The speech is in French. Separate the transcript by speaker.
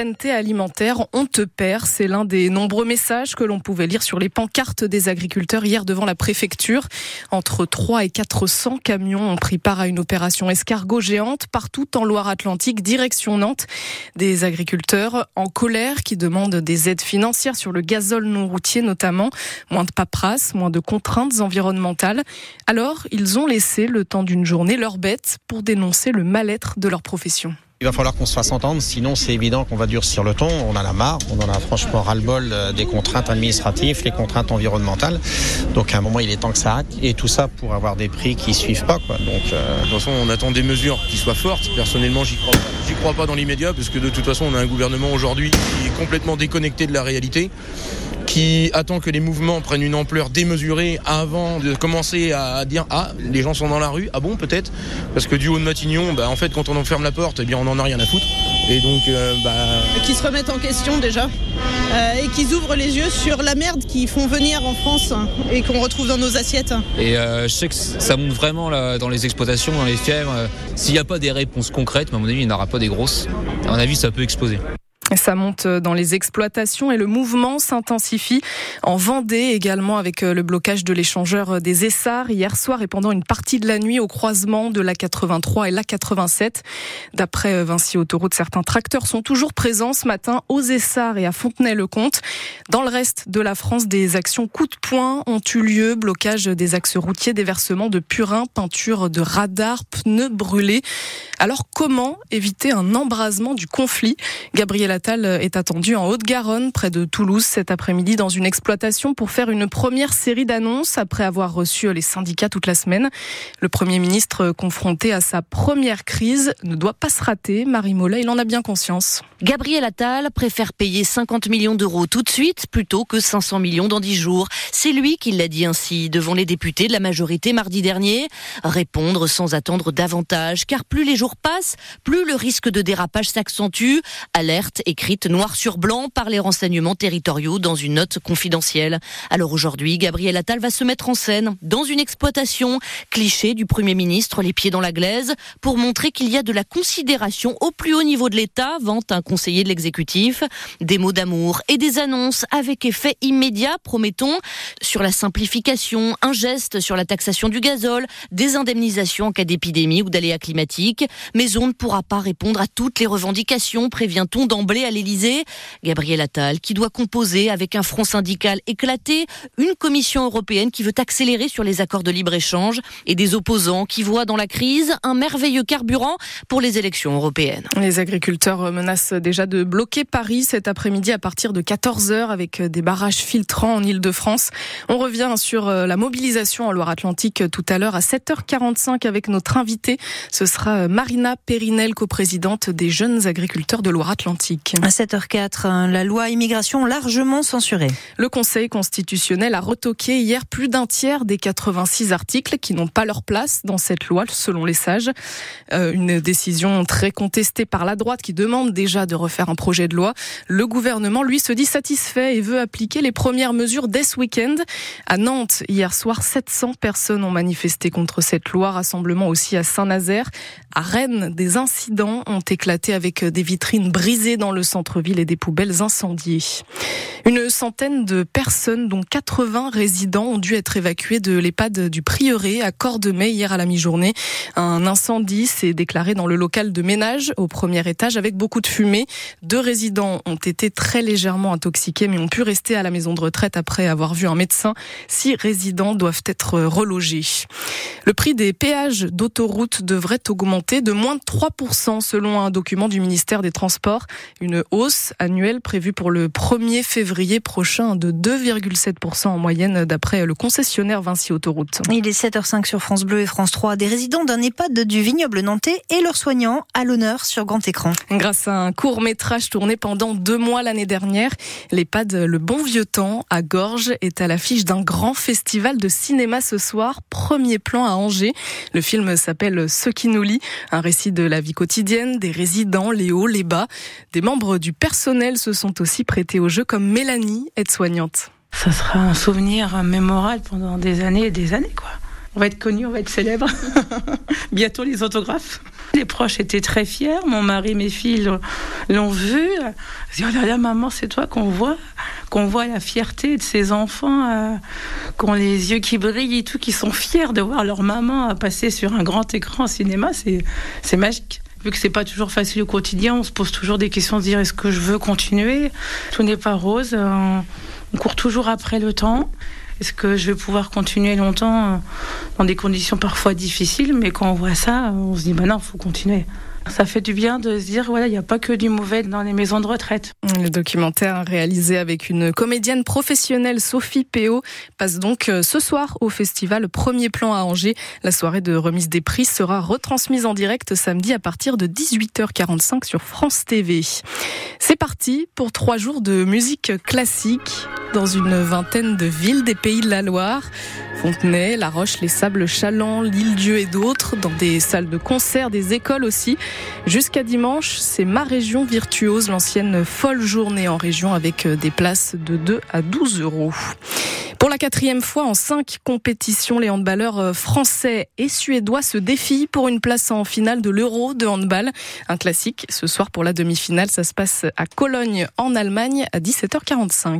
Speaker 1: souveraineté alimentaire, on te perd. C'est l'un des nombreux messages que l'on pouvait lire sur les pancartes des agriculteurs hier devant la préfecture. Entre 3 et 400 camions ont pris part à une opération escargot géante partout en Loire-Atlantique, direction Nantes. Des agriculteurs en colère qui demandent des aides financières sur le gazole non routier notamment, moins de paperasse, moins de contraintes environnementales. Alors, ils ont laissé le temps d'une journée leurs bêtes pour dénoncer le mal-être de leur profession.
Speaker 2: Il va falloir qu'on se fasse entendre, sinon c'est évident qu'on va durcir le ton. On en a marre, on en a franchement ras-le-bol euh, des contraintes administratives, les contraintes environnementales. Donc à un moment, il est temps que ça arrête. Et tout ça pour avoir des prix qui suivent pas. Quoi. Donc,
Speaker 3: euh... De toute façon, on attend des mesures qui soient fortes. Personnellement, j'y crois pas. J'y crois pas dans l'immédiat, parce que de toute façon, on a un gouvernement aujourd'hui qui est complètement déconnecté de la réalité qui attend que les mouvements prennent une ampleur démesurée avant de commencer à dire ah les gens sont dans la rue ah bon peut-être? Parce que du haut de Matignon bah, en fait quand on en ferme la porte eh bien on en a rien à foutre. Et donc euh, bah...
Speaker 4: qui se remettent en question déjà. Euh, et qui ouvrent les yeux sur la merde qu'ils font venir en France et qu'on retrouve dans nos assiettes.
Speaker 5: Et euh, je sais que ça monte vraiment là, dans les exploitations dans les fermes s'il n'y a pas des réponses concrètes à mon avis il n'y en aura pas des grosses. À mon avis ça peut exploser
Speaker 1: ça monte dans les exploitations et le mouvement s'intensifie en Vendée également avec euh, le blocage de l'échangeur des Essarts hier soir et pendant une partie de la nuit au croisement de la 83 et la 87. D'après euh, Vinci Autoroute, certains tracteurs sont toujours présents ce matin aux Essarts et à Fontenay-le-Comte. Dans le reste de la France, des actions coup de poing ont eu lieu. Blocage des axes routiers, déversement de purin, peinture de radars, pneus brûlés. Alors comment éviter un embrasement du conflit? Gabriel Attal est attendu en Haute-Garonne, près de Toulouse, cet après-midi dans une exploitation pour faire une première série d'annonces après avoir reçu les syndicats toute la semaine. Le Premier ministre, confronté à sa première crise, ne doit pas se rater. Marie Mollet, il en a bien conscience.
Speaker 6: Gabriel Attal préfère payer 50 millions d'euros tout de suite plutôt que 500 millions dans 10 jours. C'est lui qui l'a dit ainsi devant les députés de la majorité mardi dernier. Répondre sans attendre davantage, car plus les jours passe, plus le risque de dérapage s'accentue. Alerte écrite noir sur blanc par les renseignements territoriaux dans une note confidentielle. Alors aujourd'hui, Gabriel Attal va se mettre en scène dans une exploitation, cliché du Premier ministre, les pieds dans la glaise, pour montrer qu'il y a de la considération au plus haut niveau de l'État, vante un conseiller de l'exécutif, des mots d'amour et des annonces avec effet immédiat, promettons, sur la simplification, un geste sur la taxation du gazole, des indemnisations en cas d'épidémie ou d'aléas climatiques mais on ne pourra pas répondre à toutes les revendications, prévient-on d'emblée à l'Elysée. Gabriel Attal, qui doit composer avec un front syndical éclaté, une commission européenne qui veut accélérer sur les accords de libre-échange et des opposants qui voient dans la crise un merveilleux carburant pour les élections européennes.
Speaker 1: Les agriculteurs menacent déjà de bloquer Paris cet après-midi à partir de 14h avec des barrages filtrants en Ile-de-France. On revient sur euh, la mobilisation en Loire-Atlantique tout à l'heure à 7h45 avec notre invité. Ce sera Marie Marina Périnel, coprésidente des jeunes agriculteurs de Loire-Atlantique.
Speaker 7: À 7h04, hein, la loi immigration largement censurée.
Speaker 1: Le Conseil constitutionnel a retoqué hier plus d'un tiers des 86 articles qui n'ont pas leur place dans cette loi, selon les sages. Euh, une décision très contestée par la droite qui demande déjà de refaire un projet de loi. Le gouvernement, lui, se dit satisfait et veut appliquer les premières mesures dès ce week-end. À Nantes, hier soir, 700 personnes ont manifesté contre cette loi. Rassemblement aussi à Saint-Nazaire. À Rennes, des incidents ont éclaté avec des vitrines brisées dans le centre-ville et des poubelles incendiées. Une centaine de personnes, dont 80 résidents, ont dû être évacués de l'EHPAD du Prieuré à Cordemais hier à la mi-journée. Un incendie s'est déclaré dans le local de ménage au premier étage avec beaucoup de fumée. Deux résidents ont été très légèrement intoxiqués mais ont pu rester à la maison de retraite après avoir vu un médecin. Six résidents doivent être relogés. Le prix des péages d'autoroute devrait augmenter de moins de 3% selon un document du ministère des Transports. Une hausse annuelle prévue pour le 1er février prochain de 2,7% en moyenne d'après le concessionnaire Vinci Autoroute.
Speaker 7: Il est 7h05 sur France Bleu et France 3. Des résidents d'un EHPAD du vignoble nantais et leurs soignants à l'honneur sur grand écran.
Speaker 1: Grâce à un court métrage tourné pendant deux mois l'année dernière, l'EHPAD Le Bon Vieux Temps à Gorges est à l'affiche d'un grand festival de cinéma ce soir. Premier plan à Angers. Le film s'appelle Ce qui nous lie, un récit de la vie quotidienne, des résidents, les hauts, les bas. Des membres du personnel se sont aussi prêtés au jeu comme Mélanie, aide-soignante.
Speaker 8: Ça sera un souvenir mémorable pendant des années et des années, quoi. On va être connu, on va être célèbre. Bientôt les autographes. Les proches étaient très fiers. Mon mari, mes filles l'ont vu. Disent, oh là maman, c'est toi qu'on voit, qu'on voit la fierté de ces enfants, euh, qui ont les yeux qui brillent et tout, qui sont fiers de voir leur maman passer sur un grand écran cinéma. C'est magique vu que c'est pas toujours facile au quotidien, on se pose toujours des questions, de dire est-ce que je veux continuer? Tout n'est pas rose. Euh, on court toujours après le temps. Est-ce que je vais pouvoir continuer longtemps euh, dans des conditions parfois difficiles? Mais quand on voit ça, on se dit bah non, faut continuer. Ça fait du bien de se dire, voilà, il n'y a pas que du mauvais dans les maisons de retraite.
Speaker 1: Le documentaire réalisé avec une comédienne professionnelle, Sophie Péot, passe donc euh, ce soir au festival Premier Plan à Angers. La soirée de remise des prix sera retransmise en direct samedi à partir de 18h45 sur France TV. C'est parti pour trois jours de musique classique dans une vingtaine de villes des pays de la Loire. Fontenay, La Roche, Les Sables, Chaland, l'Île-Dieu et d'autres, dans des salles de concert, des écoles aussi. Jusqu'à dimanche, c'est ma région virtuose, l'ancienne folle journée en région avec des places de 2 à 12 euros. Pour la quatrième fois en cinq compétitions, les handballeurs français et suédois se défient pour une place en finale de l'Euro de handball. Un classique ce soir pour la demi-finale. Ça se passe à Cologne en Allemagne à 17h45.